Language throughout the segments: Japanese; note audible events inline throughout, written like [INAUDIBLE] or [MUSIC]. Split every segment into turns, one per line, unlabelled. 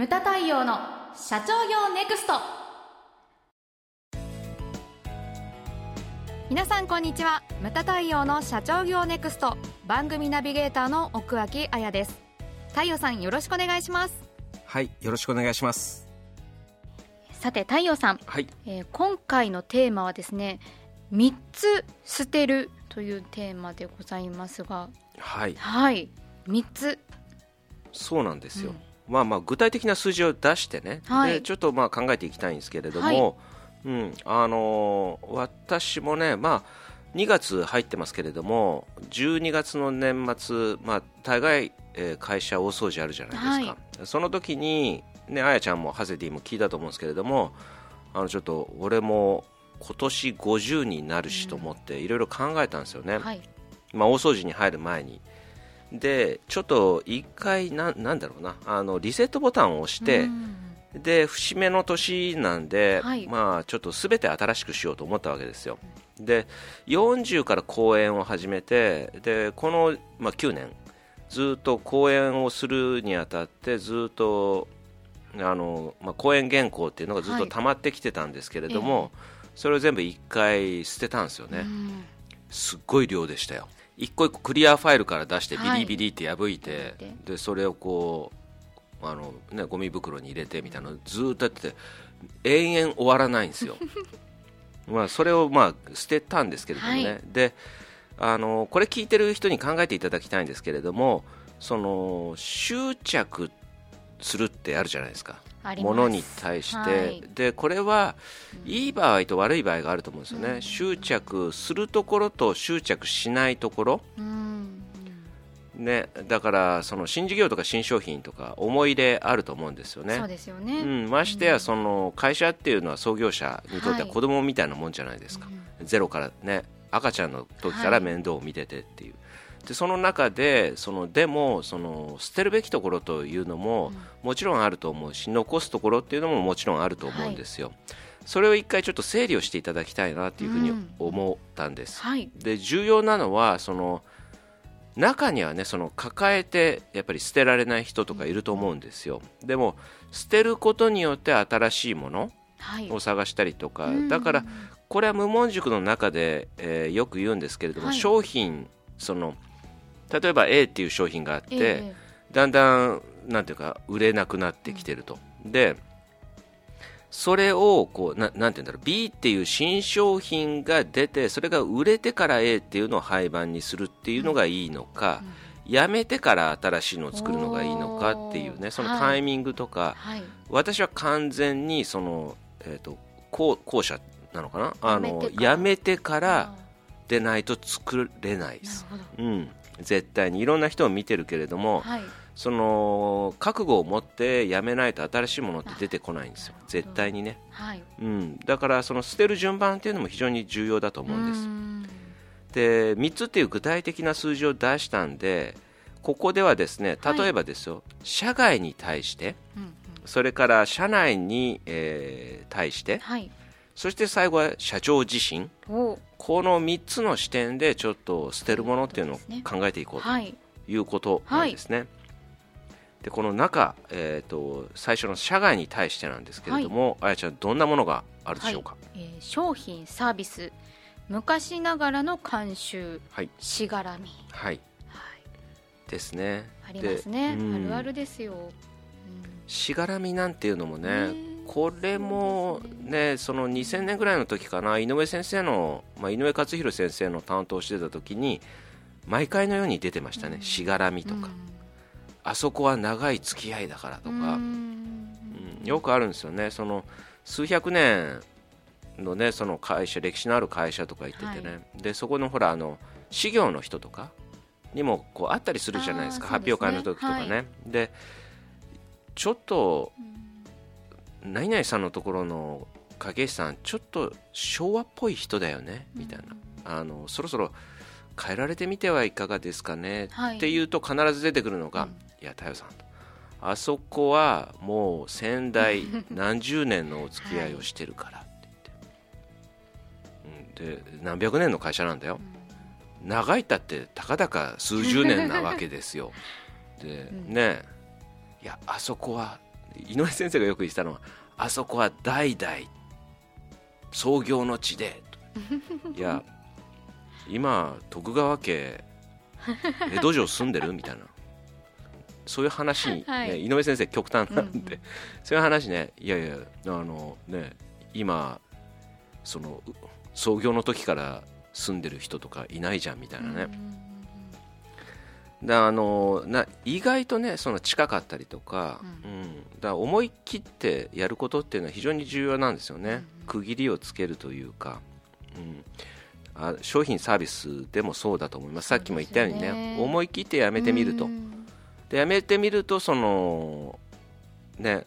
ムタ太陽の社長業ネクスト。皆さんこんにちは。ムタ太陽の社長業ネクスト。番組ナビゲーターの奥脇彩です。太陽さんよろしくお願いします。
はいよろしくお願いします。
さて太陽さん、
はい。
えー今回のテーマはですね3つ捨てるというテーマでございますが。
はい。
はい。3つ。
そうなんですよ、まあまあ具体的な数字を出してね、
はい。
でちょっとまあ考えていきたいんですけれども、
はい。
うん。あのー私もねまあ2月入ってますけれども12月の年末まあ大概、えー会社大掃除あるじゃないですか、その時にねあやちゃんもハゼディも聞いたと思うんですけれどもあのちょっと俺も今年50になるしと思っていろいろ考えたんですよね、
はい。
まあ、大掃除に入る前にでちょっと一回ななんだろうなあのリセットボタンを押して
うん。
で節目の年なんで、
はい。
まあ、ちょっと全て新しくしようと思ったわけですよ。で40から講演を始めてでこの、まあ、9年ずっと講演をするにあたってずっとあの、まあ、講演原稿っていうのがずっと溜まってきてたんですけれども、それを全部一回捨てたんですよね、
うん。
すっごい量でしたよ一個一個クリアファイルから出してビ
はい。
リビリって破いて、
で
でそれをこうあの、ね、ゴミ袋に入れてみたいなのずーっとやってて延々終わらないんですよ。[LAUGHS] まあそれをまあ捨てたんですけれどもね、
はい。
であのこれ聞いてる人に考えていただきたいんですけれどもその執着するってあるじゃないですかものに対して、
はい。
でこれはいい場合と悪い場合があると思うんですよね、執着するところと執着しないところ、
うん。
ね、だからその新事業とか新商品とか思い入れあると思うんですよね。
ね、
うん、ましてやその会社っていうのは創業者にとっては
はい。
子供みたいなもんじゃないですか、ゼロからね赤ちゃんの時から面倒を見ててっていう、でその中でそのでもその捨てるべきところというのももちろんあると思うし残すところっていうのももちろんあると思うんですよ、それを一回ちょっと整理をしていただきたいなっていうふうに思ったんです、
はい。
で重要なのはその中にはねその抱えてやっぱり捨てられない人とかいると思うんですよ、でも捨てることによって新しいもの
はい。
を探したりとか、
うん。
だからこれは無門塾の中で、えーよく言うんですけれども、
はい。
商品その例えば A っていう商品があって、
え
だんだんなんていうか売れなくなってきてると、でそれをこうななんていうんだろう B っていう新商品が出てそれが売れてから A っていうのを廃盤にするっていうのがいいのか、やめてから新しいのを作るのがいいのかっていうねそのタイミングとか、
はい。
私は完全にその、えー、と後後者なのかな？あの
やめてから。
でないと作れないです。うん、絶対にいろんな人を見てるけれども、
はい。
その覚悟を持ってやめないと新しいものって出てこないんですよ。絶対にね、
はい。
うん、だからその捨てる順番っていうのも非常に重要だと思うんです
ん。
で3つっていう具体的な数字を出したんでここではですね
はい。
例えばですよ、社外に対して
うん。
それから社内に、えー対して
はい
そして最後は社長自身。
お。
この3つの視点でちょっと捨てるものっていうのを考えていこうと
はい。
いうことなんですね。でこの中、えー、と最初の社外に対してなんですけれども、あやちゃんどんなものがあるでしょうか、
えー商品サービス。昔ながらの慣習。
はい。
しがらみ。
はい、
はい。
ですね。
ありますね。あるあるですよ。
しがらみなんていうのもね
ね
これもねその2000年ぐらいの時かな井上先生の、まあ、井上克弘先生の担当してた時に毎回のように出てましたね、しがらみとか、あそこは長い付き合いだからとか、
うん。
うん。よくあるんですよね。その数百年のねその会社歴史のある会社とか行っててね、でそこのほらあの事業の人とかにもこうあったりするじゃないですか。
ね。
発表会の時とかね、
は
でちょっと何々さんのところの影石さんちょっと昭和っぽい人だよねみたいな、あのそろそろ変えられてみてはいかがですかね、
はい
ってい。うと必ず出てくるのが、いや太陽さんと。あそこはもう先代何十年のお付き合いをしてるからって言って、うん、で何百年の会社なんだよ、長いったってたかだか数十年なわけですよ。[LAUGHS] で、ねいやあそこは井上先生がよく言ってたのはあそこは代々創業の地でいや今徳川家江戸城住んでる？みたいな。そういう話に、ね [LAUGHS] はい、井上先生極端なんで、うんうん、そういう話ねいやいやあのね今その創業の時から住んでる人とかいないじゃんみたいなね、だあのな意外とねその近かったりとか,、うん、うん、だ思い切ってやることっていうのは非常に重要なんですよね、うん、区切りをつけるというか、うん、あ商品サービスでもそうだと思います。さっきも言ったようにね、ね、思い切ってやめてみると、でやめてみるとそのね、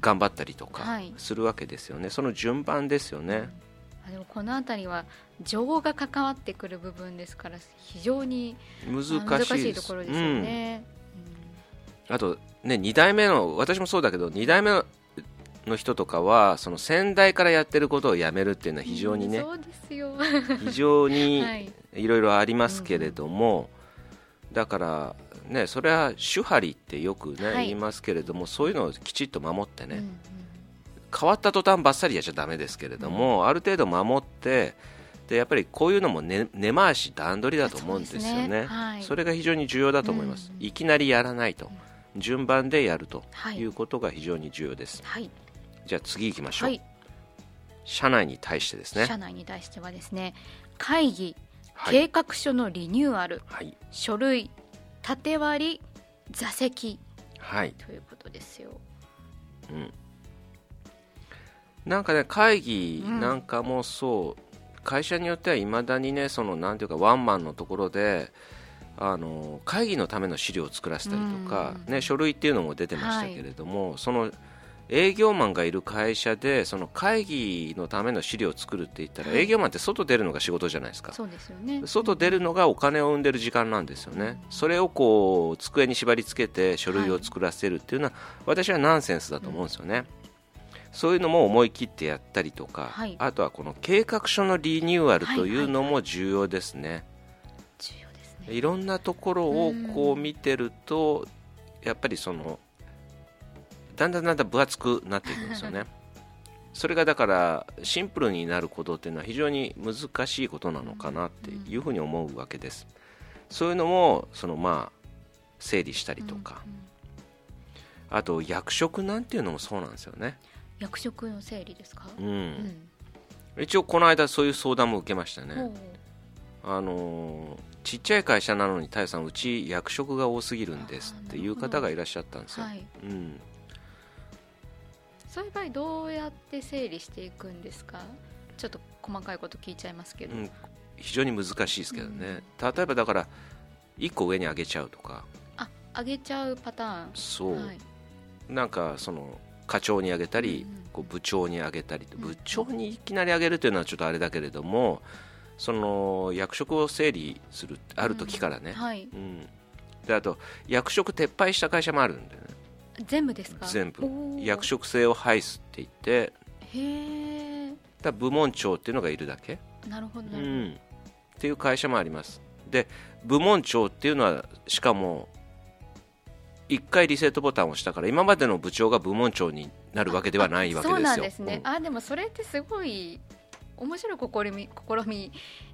頑張ったりとかするわけですよね、はい、その順番ですよね、
でもこの辺りは情が関わってくる部分ですから非常に難しいところですよね、
うん、あとね2代目の私もそうだけど2代目の人とかはその先代からやってることをやめるっていうのは非常にね、非常に [LAUGHS] い。ろいろありますけれども、だからねそれは手張りってよくね、言いますけれどもそういうのをきちっと守ってね、うんうん。変わった途端ばっさりやっちゃだめですけれども、うん、ある程度守ってでやっぱりこういうのも根、ね、回し段取りだと思うんですよね、ね。はい、それが非常に重要だと思います、うん、いきなりやらないと、うん、順番でやるとい。うことが非常に重要です、はい、じゃあ次行きましょう、はい、社内に対してですね。
社内に対してはですね会議、計画書のリニューアル、書類縦割り座席、はい、ということですよ、
うん。なんかね会議なんかもそう、うん、会社によってはいまだにねそのなんていうかワンマンのところであの会議のための資料を作らせたりとか、うん、ね、書類っていうのも出てましたけれども、はい、その営業マンがいる会社でその会議のための資料を作るって言ったら、はい、営業マンって外出るのが仕事じゃないですか。
そうですよ、ね、
外出るのがお金を生んでる時間なんですよね、うん、それをこう机に縛り付けて書類を作らせるっていうのは、はい、私はナンセンスだと思うんですよね、そういうのも思い切ってやったりとか、はい、あとはこの計画書のリニューアルというのも
重要です
ね。いろんなところをこう見てると、やっぱりそのだんだんだんだん分厚くなっていくんですよね。[LAUGHS] それがだからシンプルになることっていうのは非常に難しいことなのかなっていうふうに思うわけです。そういうのもそのまあ整理したりとか、あと役職なんていうのもそうなんですよね。
役職の整理ですか、
うん、うん、一応この間そういう相談も受けましたね。あのちっちゃい会社なのに太陽さんうち役職が多すぎるんですっていう方がいらっしゃったんですよ、はい、うん、
そういう場合どうやって整理していくんですか？ちょっと細かいこと聞いちゃいますけど、うん、
非常に難しいですけどね、うん、例えばだから1個上に上げちゃうとか。
あ上げちゃうパターン。
そう、はい、なんかその課長にあげたり、こう部長にあげたり部長にいきなりあげるというのはちょっとあれだけれどもその役職を整理するある時からね、うん、はい。うん、であと役職撤廃した会社もあるんだよね。
全部ですか？
全部。役職制を廃すって言って。
へ
だ部門長っていうのがいるだけ。
なるほど、うん、
っていう会社もあります。で部門長っていうのはしかも1回リセットボタンを押したから今までの部長が部門長になるわけではないわけですよ。そうなんです
ね、うん、あでもそれってすごい面白い試み試み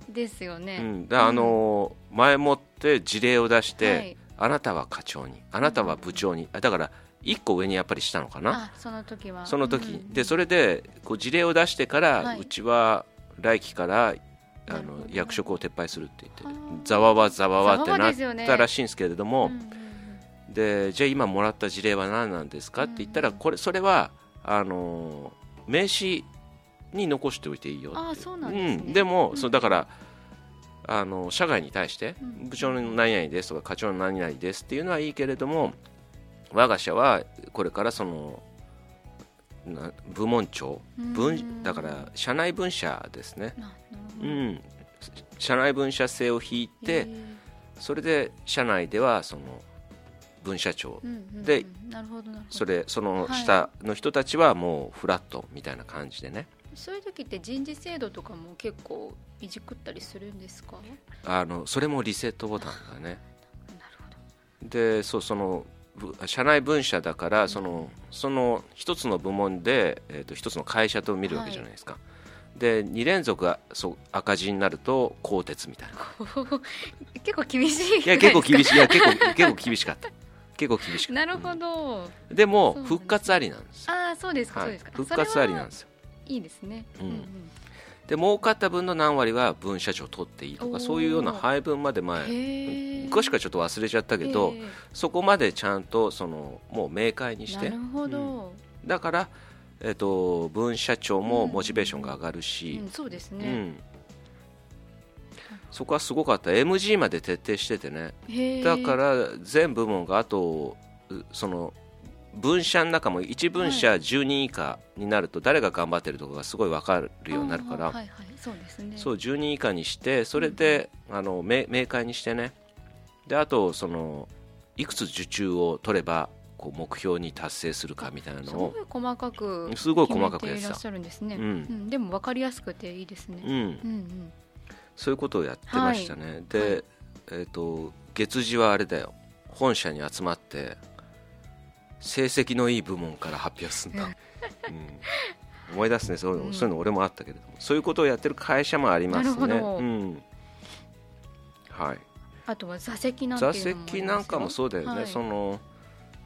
ですよね。
うん、だあのー、前もって事例を出して、はい、あなたは課長にあなたは部長に、うん、だから1個上にやっぱりしたのかな。
その時は。
その時、うん、でそれでこう事例を出してから、はい、うちは来期からあの役職を撤廃するって言ってざわわざわわってなったらしいんですけれども、うんでじゃあ今もらった事例は何なんですか？って言ったらこれそれはあの名刺に残しておいていいよ
あそうなんです、ね、う
ん、でも、うん、そうだからあの社外に対して、部長の何々ですとか課長の何々ですっていうのはいいけれども我が社はこれからその部門長分だから社内分社ですね、うん、社内分社制を引いてそれで社内ではその分社長でそれその下の人たちはもうフラットみたいな感じでね、
そういう時って人事制度とかも結構いじくったりするんですか？
あのそれもリセットボタンだね。でそうその社内分社だからそのその一つの部門で、えーと、一つの会社と見るわけじゃないですか。はい、で2連続がそう赤字になると鋼鉄みたいな。[LAUGHS]
結構厳しい
いや結構厳しいいや結構結構厳しかった結構厳しかった
なるほど、
うん、でも復活ありなんです
ああそうですか、はい、そうですか。
復活ありなんですよ。
いいですね、うん、うんうん
で儲かった分の何割は分社長取っていいとかそういうような配分まで前詳しくはちょっと忘れちゃったけどそこまでちゃんとそのもう明快にして。
うん、
だから、えーと、分社長もモチベーションが上がるし、
うん、そうですね、
そこはすごかった。MG まで徹底しててね。だから全部門があとその分社の中も1分社10人以下になると誰が頑張ってるとかがすごい分かるようになるから、
そうですね。
そう10人以下にしてそれで、あの明明快にしてね。であとそのいくつ受注を取ればこう目標に達成するかみたいなのを。
すごい細かく
すごい細かく
やっていらっしゃるんですね、うん、うん、でも分かりやすくていいですね、うん、うんうん
そういうことをやってましたね、はい、で、はい、えーと月次はあれだよ。本社に集まって成績のいい部門から発表するんだ、うん、思い出すね。そういうの、うん、そういうの俺もあったけれども。そういうことをやってる会社もありますね、うん、はい。
あとは座席なん
座席なんかもそうだよね、はい、その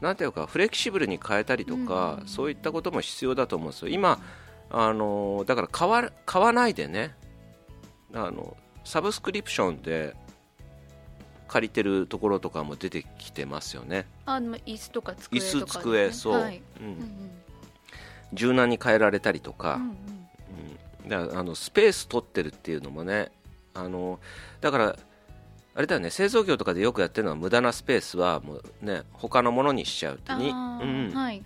なんていうかフレキシブルに変えたりとか、そういったことも必要だと思うんですよ。今あのだから買わ買わないでねあのサブスクリプションで借りてるところとかも出てきてますよね。
あの椅子とか机
とか、ね、椅子机そう、はい、う。ん、うんうん。柔軟に変えられたりとか,、うんうん、だあのスペース取ってるっていうのもねあのだからあれだよね製造業とかでよくやってるのは無駄なスペースはもうね他のものにしちゃうってに、うん。はい、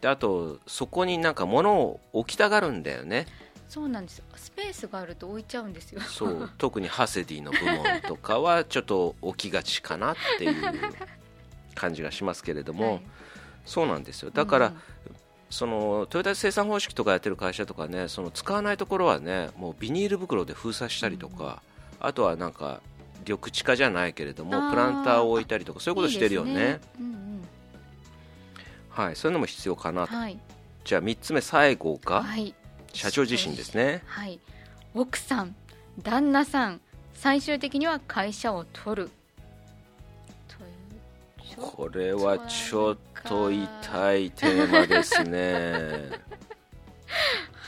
であとそこになんか物を置きたがるんだよね
そうなんです。スペースがあると置いちゃうんですよ。
そう。[LAUGHS] 特にハセディの部門とかはちょっと置きがちかなっていう感じがしますけれども、はい、そうなんですよ。だから、うん、そのトヨタ生産方式とかやってる会社とかねその使わないところはねもうビニール袋で封鎖したりとか、うん、あとはなんか緑地化じゃないけれどもプランターを置いたりとかそういうことしてるよね、ね。うんうん、はい。そういうのも必要かなと、はい、じゃあ3つ目最後が、はい社長自身ですね。
はい。奥さん旦那さん最終的には会社を取る。
これはちょっと痛いテーマですね。[LAUGHS]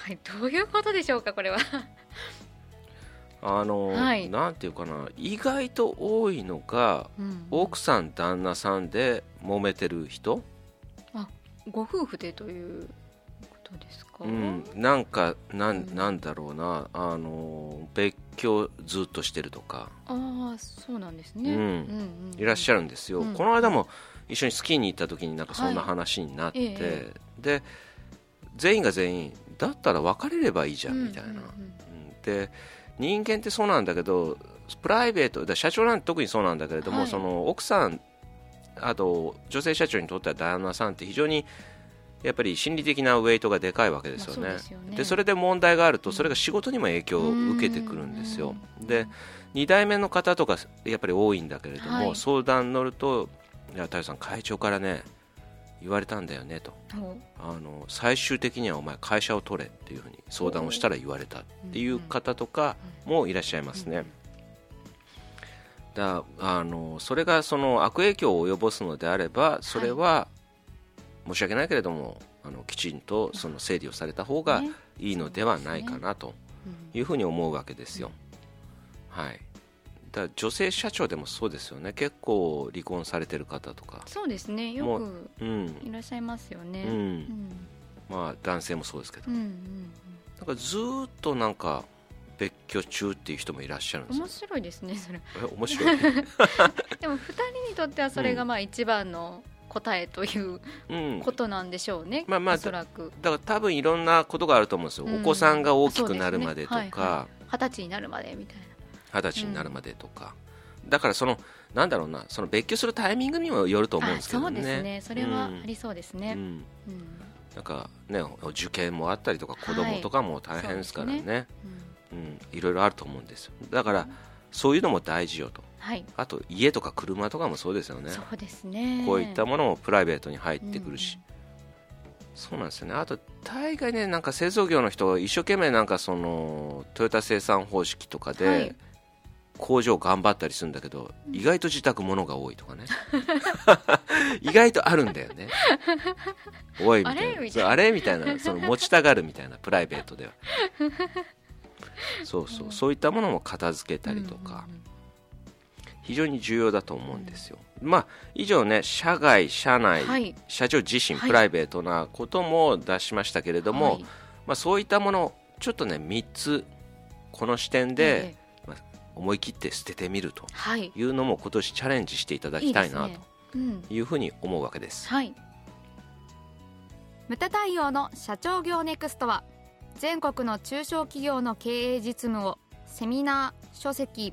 はいどういうことでしょうかこれは。
あの、はい、なんていうかな意外と多いのが、うん、奥さん旦那さんで揉めてる人。
あご夫婦でということですか、
うん、なんかなんなんだろうな。あの別居ずっとしてるとか。
ああそうなんですね、
うん、うんうん、いらっしゃるんですよ、うん、この間も一緒にスキーに行った時になんかそんな話になって、はいえで全員が全員だったら別れればいいじゃんみたいな、うんうん。うん、で人間ってそうなんだけどプライベート社長なんて特にそうなんだけれども、はい、その奥さんあと女性社長にとってはダイアナさんって非常にやっぱり心理的なウェイトがでかいわけですよね。まあ、で、ね、それで問題があるとそれが仕事にも影響を受けてくるんですよ。で2代目の方とかやっぱり多いんだけれども、はい、相談乗ると「いや太陽さん会長からね言われたんだよね」と。あの最終的にはお前会社を取れっていうふうに相談をしたら言われたっていう方とかもいらっしゃいますね。だあのそれがその悪影響を及ぼすのであればそれは申し訳ないけれどもあのきちんとその整理をされた方がいいのではないかなというふうに思うわけですよ。はい、だ女性社長でもそうですよね。結構離婚されてる方とか。
そうですね。よくいらっしゃいますよね、うん。うん、
まあ男性もそうですけど、うんうん、だからずっとなんか別居中っていう人もいらっしゃるんです
面白いですねそれ。
面白い？[LAUGHS]
でも2人にとってはそれがまあ一番の、答えということなんでしょうね、うん、まあまあおそらく。
だから多分いろんなことがあると思うんですよ、うん、お子さんが大きくなるまでとか。二十、ね。
はいはい、歳になるまでみたいな。
二十歳になるまでとか、うん、だからそのなんだろうなその別居するタイミングにもよると思うんですけどね。
そうですね。それはありそうですね、うん。
なんかね受験もあったりとか子供とかも大変ですからね。はい、ね。うん。いろいろあると思うんですよ。だから、そういうのも大事よと
はい、
あと家とか車とかもそうですよね。
そうですね。
こういったものもプライベートに入ってくるし、うん、そうなんですよね。あと大概ねなんか製造業の人一生懸命なんかそのトヨタ生産方式とかで、はい、工場頑張ったりするんだけど、意外と自宅物が多いとかね。[LAUGHS] 意外とあるんだよね。おいみたいな。あれ？みたいな。その持ちたがるみたいなプライベートでは。[LAUGHS] そうそう、そういったものも片付けたりとか、非常に重要だと思うんですよ、まあ以上ね社外社内、はい、社長自身、プライベートなことも出しましたけれども、はい、まあ、そういったものちょっとね3つこの視点で、えまあ、思い切って捨ててみるとい。うのも今年チャレンジしていただきたいなというふうに思うわけです。
はい、
無駄対応の社長業ネクストは全国の中小企業の経営実務をセミナー書籍